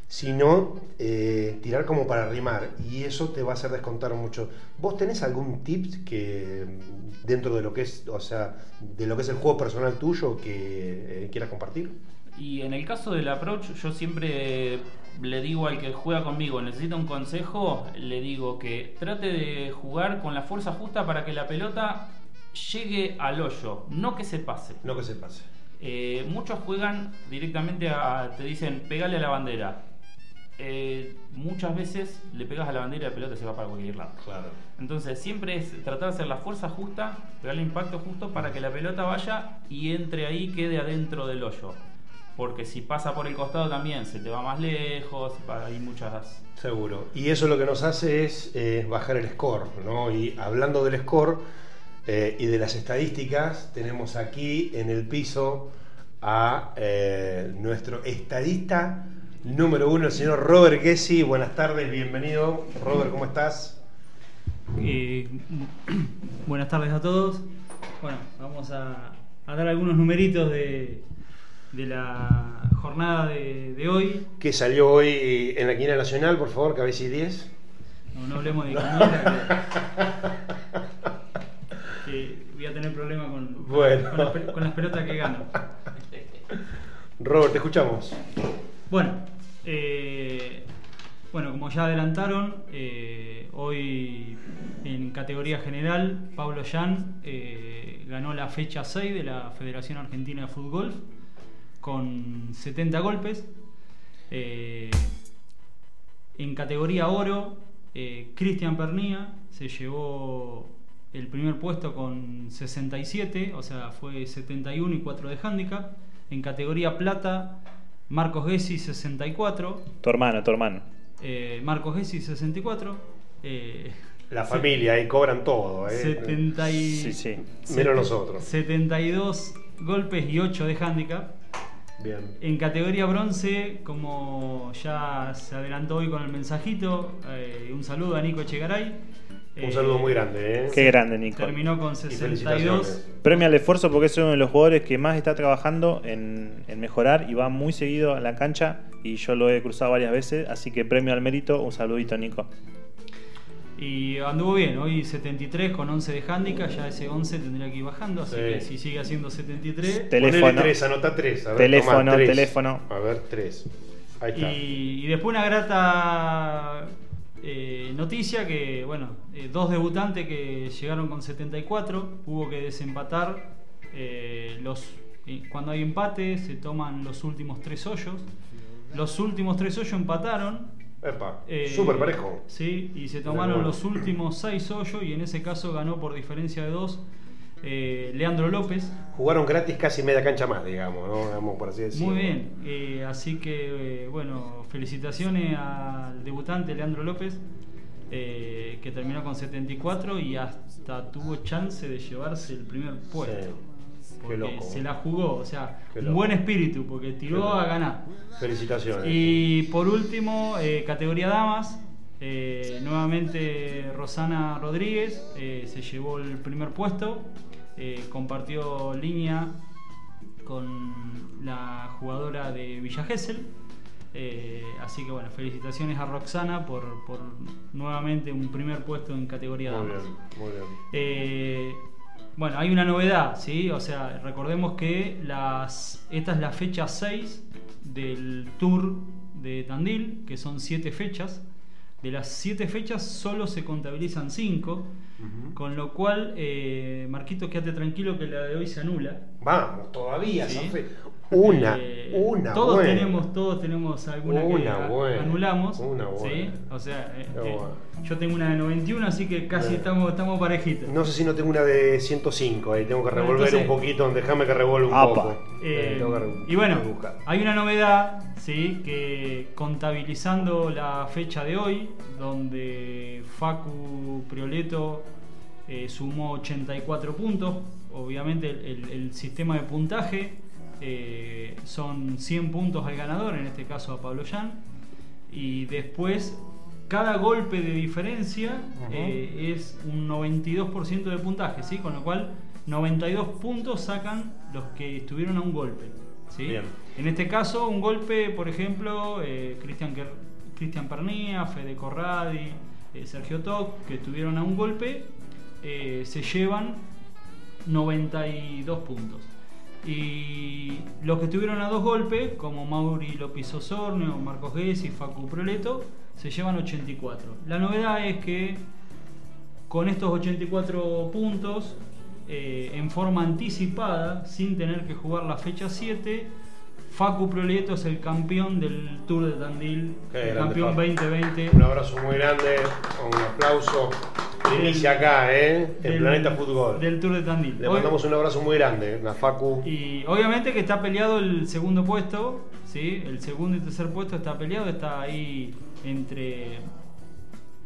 sino eh, tirar como para rimar y eso te va a hacer descontar mucho. ¿Vos tenés algún tip que dentro de lo que es, o sea, de lo que es el juego personal tuyo que eh, quieras compartir? Y en el caso del approach, yo siempre le digo al que juega conmigo, necesita un consejo, le digo que trate de jugar con la fuerza justa para que la pelota llegue al hoyo, no que se pase. No que se pase. Eh, muchos juegan directamente a, te dicen, pegale a la bandera. Eh, muchas veces le pegas a la bandera y la pelota se va para cualquier lado. Claro. Entonces siempre es tratar de hacer la fuerza justa, pegarle impacto justo para que la pelota vaya y entre ahí, quede adentro del hoyo. Porque si pasa por el costado también se te va más lejos, hay muchas... Seguro. Y eso lo que nos hace es eh, bajar el score, ¿no? Y hablando del score eh, y de las estadísticas, tenemos aquí en el piso a eh, nuestro estadista número uno, el señor Robert Gessi. Buenas tardes, bienvenido. Robert, ¿cómo estás? Eh, buenas tardes a todos. Bueno, vamos a, a dar algunos numeritos de, de la jornada de, de hoy. ¿Qué salió hoy en la quiniela nacional, por favor, cabeza y 10? No, no hablemos de quiniela, que, voy a tener problemas con, Bueno. con, las, pe- con las pelotas que gano. Robert, te escuchamos. Bueno, eh, bueno, como ya adelantaron, eh, hoy en categoría general, Pablo Yan eh, ganó la fecha 6 de la Federación Argentina de Fútbol con 70 golpes. En categoría oro, Cristian Pernía se llevó el primer puesto con 67, o sea, fue 71 y 4 de handicap. En categoría plata, Marcos Gessi 64, Tu hermano, tu hermano. eh, Marcos Gessi 64, eh, La familia, ahí cobran todo, ¿eh? 70 y- Sí, sí. Menos nosotros. 72 golpes y 8 de handicap. Bien. En categoría bronce, como ya se adelantó hoy con el mensajito, eh, un saludo a Nico Echegaray. Un Eh, saludo muy grande, ¿eh? Qué grande, Nico. Terminó con Y 62. felicitaciones. Premio al esfuerzo porque es uno de los jugadores que más está trabajando en, en mejorar y va muy seguido a la cancha y yo lo he cruzado varias veces, así que premio al mérito, un saludito Nico. Y anduvo bien, hoy 73 con 11 de handicap, ya ese 11 tendría que ir bajando, así Sí. que si sigue haciendo 73... Teléfono. Ponele tres, anota tres. A ver, Teléfono, teléfono. A ver, tres. Ahí está. Y, y después una grata eh, noticia que, bueno, eh, dos debutantes que llegaron con 74, hubo que desempatar. eh, los, cuando hay empate se toman los últimos tres hoyos. Los últimos tres hoyos empataron. Epa, súper parejo. Sí, y se tomaron los últimos seis hoyos y en ese caso ganó por diferencia de dos eh, Leandro López. Jugaron gratis casi media cancha más, digamos, ¿no? Digamos, por así decirlo. Muy bien, eh, así que eh, bueno, felicitaciones al debutante Leandro López, que terminó con 74 y hasta tuvo chance de llevarse el primer puesto. Sí. Qué Porque loco. se la jugó, o sea, un buen espíritu, porque tiró a ganar. Felicitaciones. Y por último, categoría damas, eh, nuevamente Rosana Rodríguez eh, se llevó el primer puesto, eh, compartió línea con la jugadora de Villa Gesell. Eh, así que bueno, felicitaciones a Roxana por, por nuevamente un primer puesto en categoría Muy damas. bien, muy bien. Eh, bueno, hay una novedad, ¿sí? O sea, recordemos que las, esta es la fecha 6 del Tour de Tandil, que son 7 fechas. De las 7 fechas solo se contabilizan 5, con lo cual, eh, Marquito, quédate tranquilo que la de hoy se anula. Vamos, todavía, Sí. Una, Eh, una todos buena. tenemos todos tenemos alguna Una que buena, anulamos una ¿sí? buena. o sea eh, eh, buena. yo tengo una de 91 así que casi Bueno. estamos estamos parejitos No sé si no tengo una de 105, ahí tengo que Bueno, revolver entonces- un poquito, déjame que revuelva un Apa. poco. Eh, Eh, tengo que re- y bueno, hay una novedad, ¿sí? que contabilizando la fecha de hoy, donde Facu Prioleto eh, sumó 84 puntos, obviamente el, el- el sistema de puntaje eh, son 100 puntos al ganador, en este caso a Pablo Jan, y después cada golpe de diferencia eh, es un 92% de puntaje, ¿sí? con lo cual 92 puntos sacan los que estuvieron a un golpe. ¿sí? Bien. En este caso, un golpe, por ejemplo, eh, Cristian Cristian Pernía, Fede Corradi, eh, Sergio Toc, que estuvieron a un golpe, eh, se llevan 92 puntos. Y los que estuvieron a dos golpes, como Mauri López Osornio, Marcos Gessi, Facu Proleto, se llevan 84. La novedad es que con estos 84 puntos, eh, en forma anticipada, sin tener que jugar la fecha 7, Facu Proleto es el campeón del Tour de Tandil, el campeón Facu. 2020. Un abrazo muy grande, un aplauso. Primicia acá, ¿eh? Del- Planeta Fútbol. Del Tour de Tandil. Le Hoy- mandamos un abrazo muy grande, a Facu. Y obviamente que está peleado el segundo puesto, ¿sí? El segundo y tercer puesto está peleado, está ahí entre,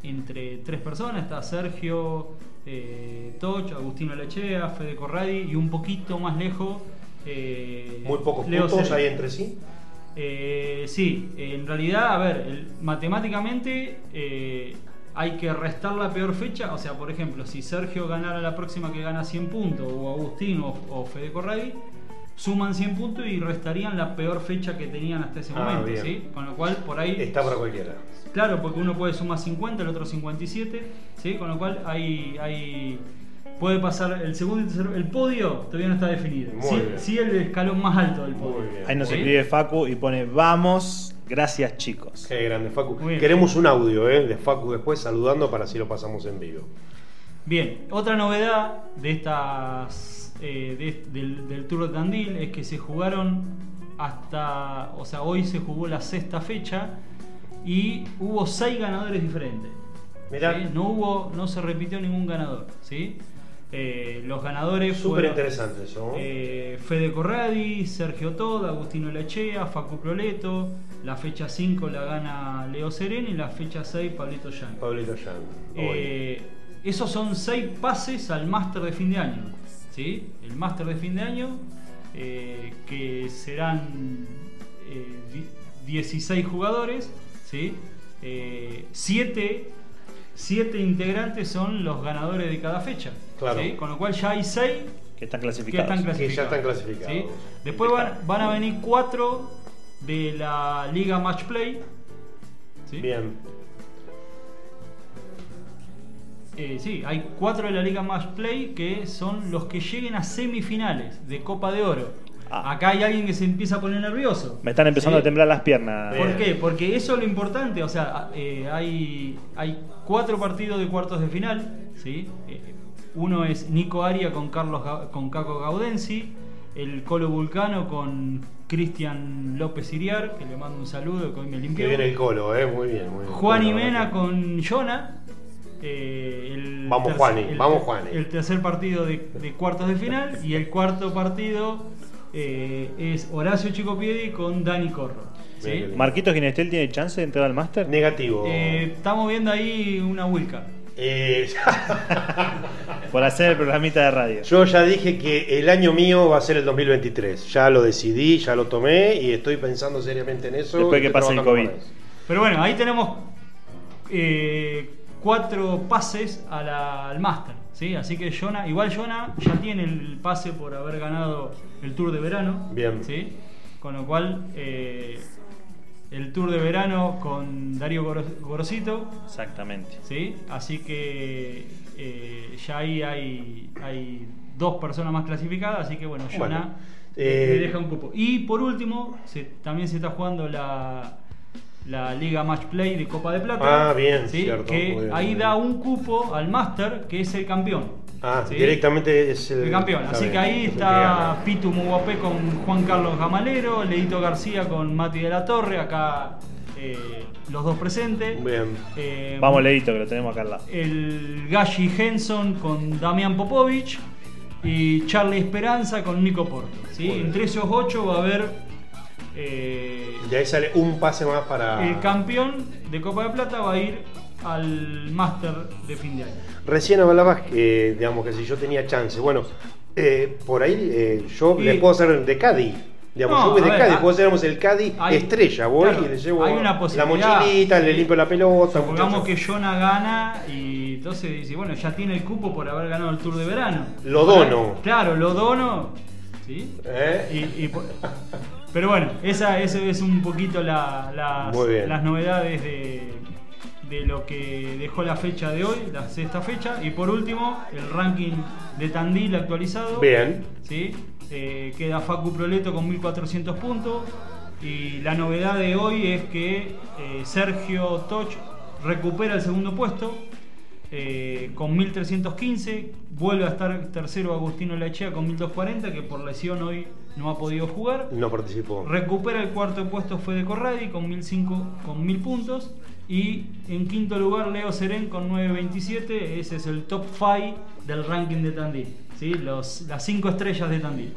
entre tres personas, está Sergio, eh, Toch, Agustino Lechea, Fede Corradi y un poquito más lejos. Eh, Muy pocos Leo puntos ahí entre sí. Eh, sí, en realidad, a ver, el- matemáticamente eh, hay que restar la peor fecha. O sea, por ejemplo, si Sergio ganara la próxima que gana 100 puntos, o Agustín o, o Fede Corradi, suman 100 puntos y restarían la peor fecha que tenían hasta ese Ah, momento. bien. ¿sí? Con lo cual, por ahí. Está para cualquiera. Claro, porque uno puede sumar 50, el otro 57, ¿sí? Con lo cual hay, hay puede pasar el segundo y tercero. El podio todavía no está definido. Muy Sí, bien. sí el escalón más alto del podio. Bien. Ahí nos escribe Facu y pone, vamos, gracias chicos. Qué grande, Facu. Queremos un audio ¿eh? de Facu después saludando para si lo pasamos en vivo. Bien, otra novedad de estas eh, de- del, del Tour de Tandil es que se jugaron hasta, o sea, hoy se jugó la sexta fecha y hubo seis ganadores diferentes. ¿sí? No hubo, no se repitió ningún ganador, ¿sí? Eh, los ganadores Súper fueron interesante eso. eh, Fede Corradi, Sergio Toda, Agustino Lechea, Facu Proleto. La fecha 5 la gana Leo Sereni y la fecha 6 Pablito Yang. Pablito Jan. Eh, esos son seis pases al máster de fin de año. ¿sí? El máster de fin de año, eh, que serán eh, di- 16 jugadores, ¿sí? Eh, siete, integrantes son los ganadores de cada fecha. Claro. ¿sí? Con lo cual ya hay 6 Que están que clasificados. están Que clasificados. ya están clasificados. ¿sí? Después van, van a venir 4 de la Liga Match Play. ¿sí? Bien. eh, sí, hay cuatro de la Liga Match Play que son los que lleguen a semifinales de Copa de Oro. Ah. Acá hay alguien que se empieza a poner nervioso. Me están empezando ¿Sí? a temblar las piernas. ¿Por qué? Porque eso es lo importante, o sea, eh, hay, hay cuatro partidos de cuartos de final, ¿sí? Eh, uno es Nico Aria con Carlos Ga- con Caco Gaudensi, el Colo Vulcano con Cristian López Iriar, que le mando un saludo, que hoy me Que limpió. viene el colo, eh, muy bien, muy bien. Juan con Jona. eh, el Vamos, Juani, el- vamos, Juani. El tercer partido de, de cuartos de final y el cuarto partido eh, es Horacio Chicopiedi con Dani Corro. ¿sí? ¿Marquitos Ginestel tiene chance de entrar al máster? Negativo. Eh, estamos viendo ahí una Wilca. Eh, Por hacer el programita de radio. yo ya dije que el año mío va a ser el 2023. Ya lo decidí, ya lo tomé y estoy pensando seriamente en eso. Después que pase el COVID. Pero bueno, ahí tenemos eh, cuatro pases a la- al máster. ¿Sí? Así que Jonah, igual Jonah ya tiene el pase por haber ganado el Tour de verano. Bien. ¿sí? Con lo cual, eh, el Tour de verano con Darío Goro- Gorosito. Exactamente. ¿sí? Así que eh, ya ahí hay, hay dos personas más clasificadas, así que bueno, Jonah Bueno, le- eh, le deja un cupo. Y por último, se- también se está jugando la, la Liga Match Play de Copa de Plata. Ah, bien, ¿sí? cierto, Que bien, ahí da un cupo al Master, que es el campeón. Ah, ¿sí? directamente es el, El campeón. Así bien, que ahí que está. Pitu Muguapé con Juan Carlos Gamalero, Leito García con Mati de la Torre, acá eh, los dos presentes. Bien. Eh, Vamos, Leito, que lo tenemos acá al lado. el Gashi Henson con Damián Popovich y Charlie Esperanza con Nico Porto. ¿sí? Entre esos ocho va a haber eh, De ahí sale un pase más para. el campeón de Copa de Plata va a ir al Master de fin de año. Recién hablabas que, digamos, que si yo tenía chance. Bueno, eh, por ahí eh, yo Y- le puedo hacer de Caddy. Digamos, No, yo voy de ver, ah, puedo ser el hay- estrella. Voy claro, y le llevo hay una la mochilita, le limpio la pelota. Supongamos que Jonah gana y entonces dice, bueno, ya tiene el cupo por haber ganado el Tour de verano. Lo dono. Claro, lo dono. ¿Sí? ¿Eh? Y- pero bueno, esa, eso es un poquito la- las, las novedades de, de lo que dejó la fecha de hoy, la sexta fecha. Y por último, el ranking de Tandil actualizado. Bien. ¿sí? Eh, queda Facu Proleto con 1400 puntos. Y la novedad de hoy es que eh, Sergio Toch recupera el segundo puesto eh, con 1315. Vuelve a estar tercero Agustino Lachea con 1240, que por lesión hoy no ha podido jugar. No participó. Recupera el cuarto puesto Fede Corradi con 1005 con 1000 puntos. Y en quinto lugar Leo Serén con 927. Ese es el top 5 del ranking de Tandil. ¿sí? Los, las 5 estrellas de Tandil.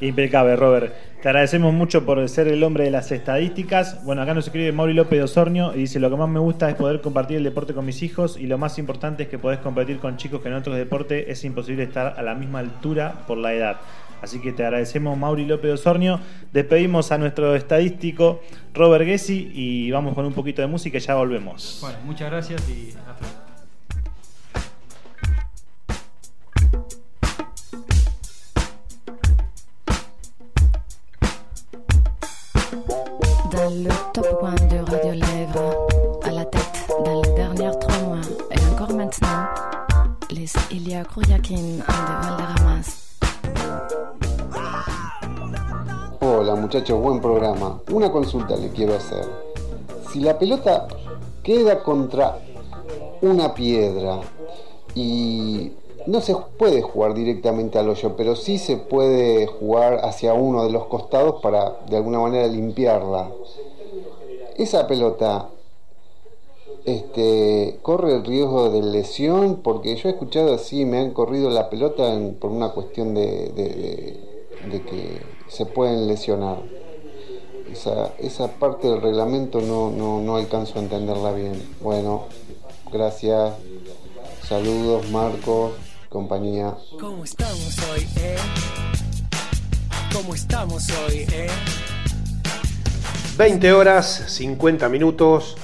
Impecable, Robert. Te agradecemos mucho por ser el hombre de las estadísticas. Bueno, acá nos escribe Mauri López de Osornio y dice: Lo que más me gusta es poder compartir el deporte con mis hijos y lo más importante es que podés competir con chicos que en otros deportes es imposible estar a la misma altura por la edad. Así que te agradecemos, Mauri López Osornio. Despedimos a nuestro estadístico Robert Gessi y vamos con un poquito de música y ya volvemos. Bueno, muchas gracias y hasta luego. Dans le top 1 de Radio Lèvres, à la tête dans les dernières trois mois et encore maintenant, les Ilya Krouyakin de Valderramas. Hola muchachos, buen programa. Una consulta le quiero hacer. Si la pelota queda contra una piedra y no se puede jugar directamente al hoyo, pero sí se puede jugar hacia uno de los costados para de alguna manera limpiarla. Esa pelota este, corre el riesgo de lesión porque yo he escuchado así, me han corrido la pelota por una cuestión de que se pueden lesionar. Esa, esa parte del reglamento no, no, no alcanzo a entenderla bien. Bueno, gracias. Saludos, Marcos, compañía. ¿Cómo estamos hoy, eh? ¿Cómo estamos hoy, eh? 20 horas, 50 minutos.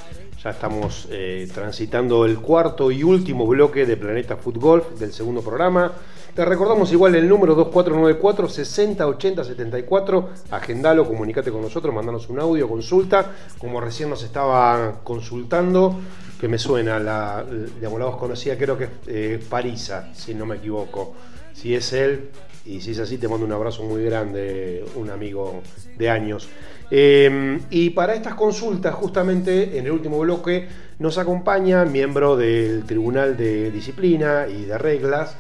Ya estamos eh, transitando el cuarto y último bloque de Planeta Foot Golf del segundo programa. Te recordamos igual el número 2494 608074. Agendalo, comunicate con nosotros, mandanos un audio, consulta. Como recién nos estaban consultando, que me suena, la, la voz conocida, creo que es eh, Parisa, si no me equivoco. Si es él, y si es así, te mando un abrazo muy grande, un amigo de años. Eh, y para estas consultas, justamente en el último bloque, nos acompaña miembro del Tribunal de Disciplina y de Reglas,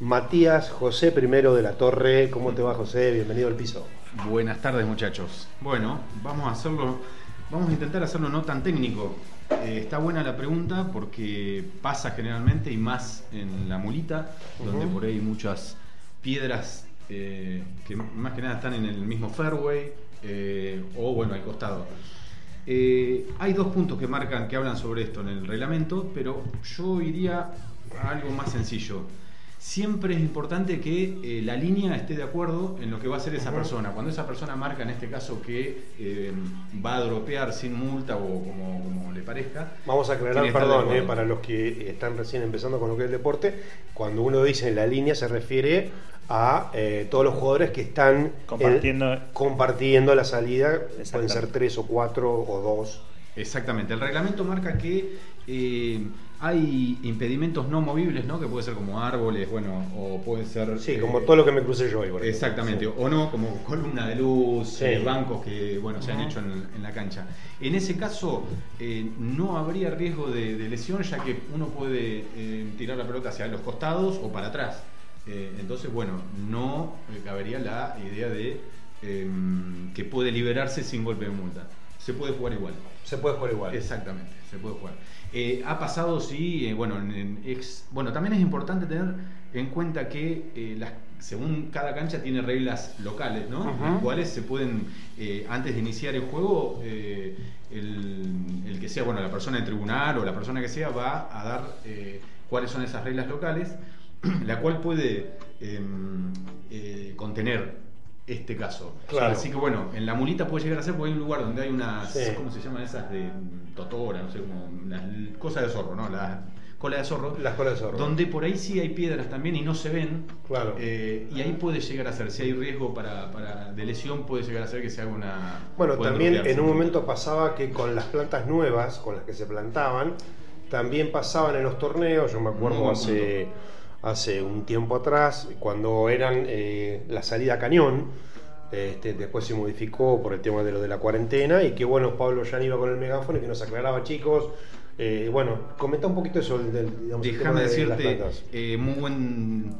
Matías José I de la Torre. ¿Cómo te va, José? Bienvenido al piso. Buenas tardes, muchachos. Bueno, vamos a hacerlo, vamos a intentar hacerlo no tan técnico. Eh, está buena la pregunta porque pasa generalmente y más en la mulita, donde por ahí hay muchas piedras eh, que más que nada están en el mismo fairway eh, o bueno al costado. Hay dos puntos que marcan, que hablan sobre esto en el reglamento, pero yo iría a algo más sencillo. Siempre es importante que eh, la línea esté de acuerdo en lo que va a hacer esa persona. Cuando esa persona marca, en este caso, que eh, va a dropear sin multa o como, como le parezca. Vamos a aclarar, perdón, eh, para los que están recién empezando con lo que es el deporte, cuando uno dice la línea se refiere a eh, todos los jugadores que están Compartiendo- en- compartiendo la salida, pueden ser tres o cuatro o dos. Exactamente. El reglamento marca que eh, hay impedimentos no movibles, ¿no? Que puede ser como árboles, bueno, o puede ser. Sí, eh, como todo lo que me crucé yo hoy. por ejemplo. Exactamente, Sí. o no, como columna de luz, Sí. eh, bancos que bueno se han hecho en, en la cancha. En ese caso, eh, no habría riesgo de, de lesión, ya que uno puede eh, tirar la pelota hacia los costados o para atrás. Eh, entonces, bueno, no cabería la idea de eh, que puede liberarse sin golpe de multa. Se puede jugar igual. Se puede jugar igual. Exactamente, se puede jugar. Eh, ha pasado, sí, eh, bueno, en, ex- bueno, también es importante tener en cuenta que eh, las- según cada cancha tiene reglas locales, ¿no? Ujú. Las cuales se pueden, antes de iniciar el juego, el, el que sea, bueno, la persona del tribunal o la persona que sea va a dar cuáles son esas reglas locales, la cual puede em, contener este caso. Claro. Así que bueno, en la mulita puede llegar a ser porque hay un lugar donde hay unas, Sí. ¿cómo se llaman esas de totora? No sé, como las cosas de zorro, ¿no? Las colas de zorro. Las colas de zorro. Donde por ahí sí hay piedras también y no se ven. Claro. Eh, y ahí puede llegar a ser, si hay riesgo para, para- de lesión, puede llegar a ser que se haga una. Bueno, también en un momento pasaba que con las plantas nuevas, con las que se plantaban, también pasaban en los torneos, yo me acuerdo Muy buen hace, un tiempo atrás, cuando eran eh, la salida a cañón, este, después se modificó por el tema de lo de la cuarentena y que bueno, Pablo ya iba con el megáfono y que nos aclaraba chicos. eh, bueno, comenta un poquito eso del, digamos, el tema Déjame de decirte, eh, muy buen,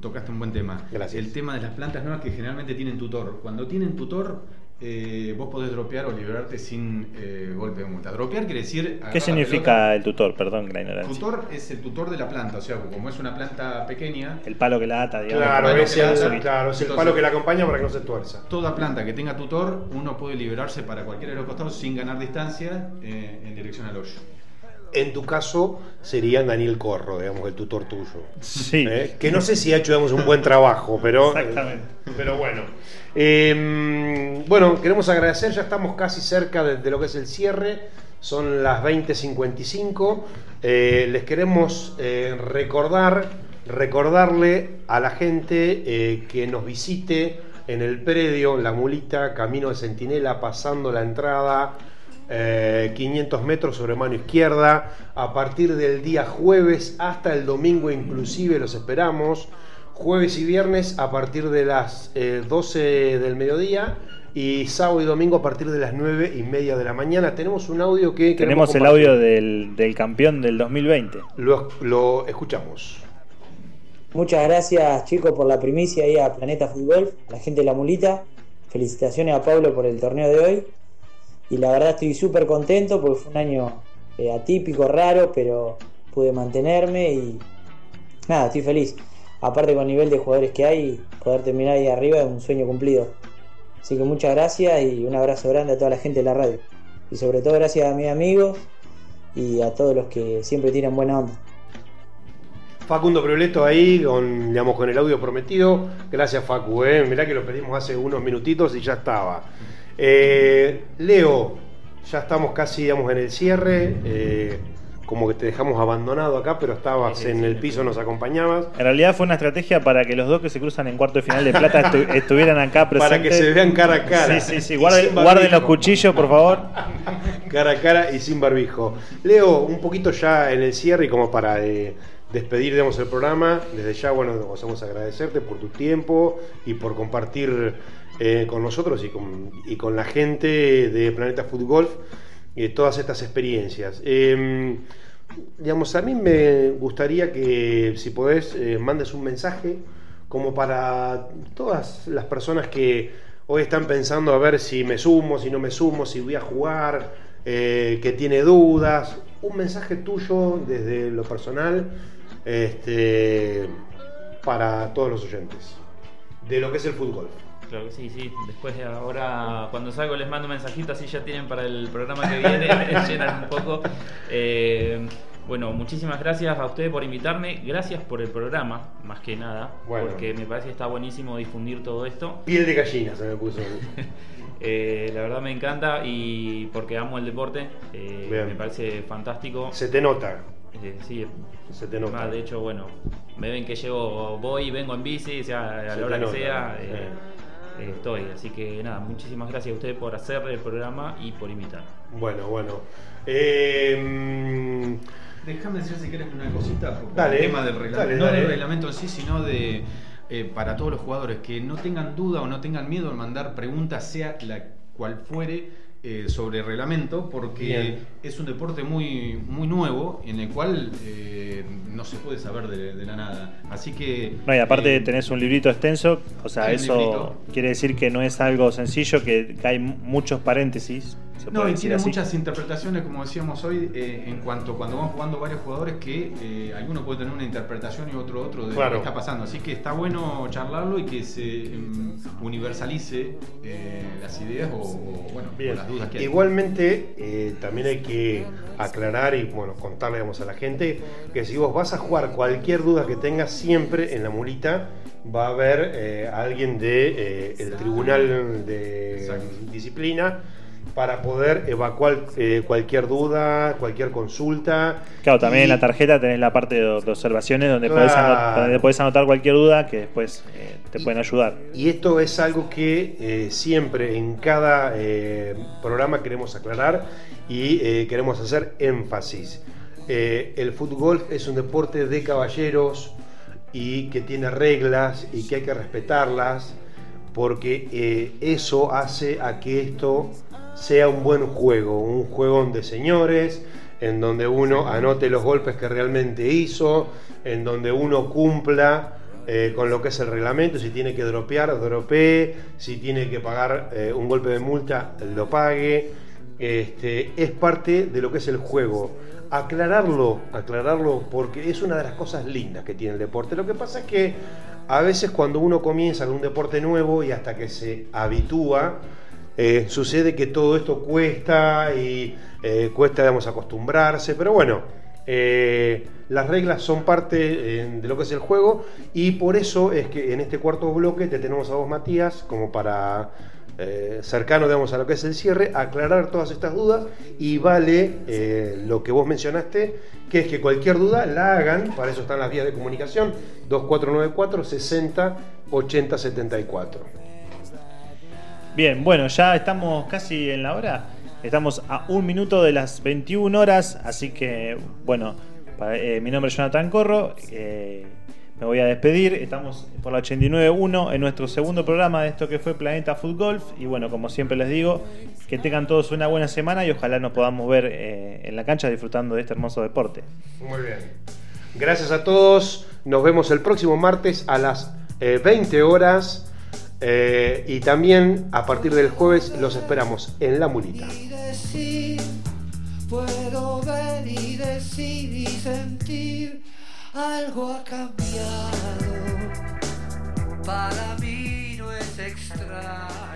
tocaste un buen tema. Gracias. El tema de las plantas nuevas que generalmente tienen tutor. Cuando tienen tutor, eh, vos podés dropear o liberarte sin eh, golpe de multa. Dropear quiere decir. ¿Qué significa el tutor? Perdón, la ignorancia. Tutor es el tutor de la planta, o sea, como es una planta pequeña, El palo que la ata, digamos. Claro, bueno, es el, claro, es el Entonces- palo que la acompaña para que no se tuerza. toda planta que tenga tutor, uno puede liberarse para cualquiera de los costados sin ganar distancia eh, en dirección al hoyo. En tu caso sería Daniel Corro, digamos, el tutor tuyo. Sí. ¿Eh? Que no sé si ha hecho digamos, un buen trabajo, pero. Exactamente. Pero bueno. Eh, bueno, queremos agradecer, ya estamos casi cerca de, de lo que es el cierre. Son las 20.55. Eh, les queremos eh, recordar, recordarle a la gente que nos visite en el predio La Mulita, Camino de Centinela, pasando la entrada. Eh, 500 metros sobre mano izquierda a partir del día jueves hasta el domingo inclusive los esperamos jueves y viernes a partir de las eh, 12 del mediodía y sábado y domingo a partir de las 9 y media de la mañana tenemos un audio que Tenemos el audio del, del campeón del 2020. lo, lo escuchamos Muchas gracias chicos por la primicia ahí a Planeta Fútbol, a la gente de la mulita. Felicitaciones a Pablo por el torneo de hoy. Y la verdad estoy súper contento porque fue un año eh, atípico, raro, pero pude mantenerme y nada, estoy feliz. Aparte con el nivel de jugadores que hay, poder terminar ahí arriba es un sueño cumplido. Así que muchas gracias y un abrazo grande a toda la gente de la radio. Y sobre todo gracias a mis amigos y a todos los que siempre tienen buena onda. Facundo Prioleto ahí con, digamos, con el audio prometido. Gracias, Facu. ¿eh? Mirá que lo pedimos hace unos minutitos y ya estaba. Eh, Leo, ya estamos casi digamos, en el cierre. Eh, como que te dejamos abandonado acá, pero estabas Sí, sí, en el piso, nos acompañabas. En realidad fue una estrategia para que los dos que se cruzan en cuarto de final de plata estu- estuvieran acá presentes. Para que se vean cara a cara. Sí, sí, sí. Guarden, los cuchillos, por favor. cara a cara y sin barbijo. Leo, un poquito ya en el cierre y como para eh, despedir digamos, el programa, desde ya, bueno, os vamos a agradecerte por tu tiempo y por compartir eh, con nosotros y con, y con la gente de Planeta Food Golf eh, todas estas experiencias. Eh, digamos, a mí me gustaría que, si podés, eh, mandes un mensaje como para todas las personas que hoy están pensando a ver si me sumo, si no me sumo, si voy a jugar, eh, que tiene dudas. Un mensaje tuyo desde lo personal este, para todos los oyentes de lo que es el fútbol. Claro que sí, sí. Después de ahora, cuando salgo les mando un mensajito, así ya tienen para el programa que viene, me llenan un poco. Eh, bueno, muchísimas gracias a ustedes por invitarme. Gracias por el programa, más que nada, Bueno. porque me parece que está buenísimo difundir todo esto. Piel de gallina se me puso. Eh, la verdad me encanta y porque amo el deporte, eh, me parece fantástico. Se te nota. Eh, sí, se te nota. Más, de hecho, bueno, me ven que llego, voy vengo en bici, o sea, a Se la hora que nota, sea, estoy. Así que nada, muchísimas gracias a ustedes por hacer el programa y por invitar. Bueno, bueno. Eh, Déjame decir si quieres una cosita Dale, el tema del reglamento. dale, no dale. del reglamento en sí, sino de eh, para todos los jugadores que no tengan duda o no tengan miedo en mandar preguntas, sea la cual fuere. Eh, sobre reglamento porque Bien. es un deporte muy muy nuevo en el cual eh, no se puede saber de, de la nada así que No, y aparte eh, tenés un librito extenso, o sea, eso quiere decir que no es algo sencillo, que, que hay muchos paréntesis. Se No, y tiene así. muchas interpretaciones, como decíamos hoy, eh, en cuanto cuando van jugando varios jugadores que eh, alguno puede tener una interpretación y otro otro de Claro. lo que está pasando. Así que está bueno charlarlo y que se em, universalice eh, las ideas o, o, bueno, o las dudas que hay. Igualmente, también hay que aclarar y bueno, contarle digamos, a la gente que si vos vas a jugar cualquier duda que tengas, siempre en la mulita va a haber alguien de el tribunal de disciplina para poder evacuar eh, cualquier duda, cualquier consulta. Claro, también en la tarjeta tenés la parte de, de observaciones donde, Claro. podés anotar, donde podés anotar cualquier duda que después eh, te pueden ayudar. Y esto es algo que eh, siempre en cada programa queremos aclarar y queremos hacer énfasis. El fútbol es un deporte de caballeros y que tiene reglas y que hay que respetarlas porque eh, eso hace a que esto sea un buen juego, un juego de señores, en donde uno anote los golpes que realmente hizo, en donde uno cumpla eh, con lo que es el reglamento, si tiene que dropear, dropee, si tiene que pagar eh, un golpe de multa, lo pague. Este, es parte de lo que es el juego. Aclararlo, aclararlo, porque es una de las cosas lindas que tiene el deporte. Lo que pasa es que a veces cuando uno comienza con un deporte nuevo y hasta que se habitúa, eh, sucede que todo esto cuesta y eh, cuesta, digamos, acostumbrarse, pero bueno, eh, las reglas son parte de lo que es el juego y por eso es que en este cuarto bloque te tenemos a vos, Matías, como para eh, cercano, digamos, a lo que es el cierre, aclarar todas estas dudas y vale lo que vos mencionaste, que es que cualquier duda la hagan, para eso están las vías de comunicación, 2494 60 80 74. Bien, bueno, ya estamos casi en la hora. Estamos a un minuto de las 21 horas, así que, bueno, eh, mi nombre es Jonathan Corro. eh, me voy a despedir. Estamos por la 89.1 en nuestro segundo programa de esto que fue Planeta Food Golf. Y bueno, como siempre les digo, que tengan todos una buena semana y ojalá nos podamos ver eh, en la cancha disfrutando de este hermoso deporte. Muy bien. Gracias a todos. Nos vemos el próximo martes a las eh, 20 horas. Eh, y también a partir del jueves los esperamos en La Mulita. puedo ver y decir y sentir, algo ha cambiado, para mí no es extraño.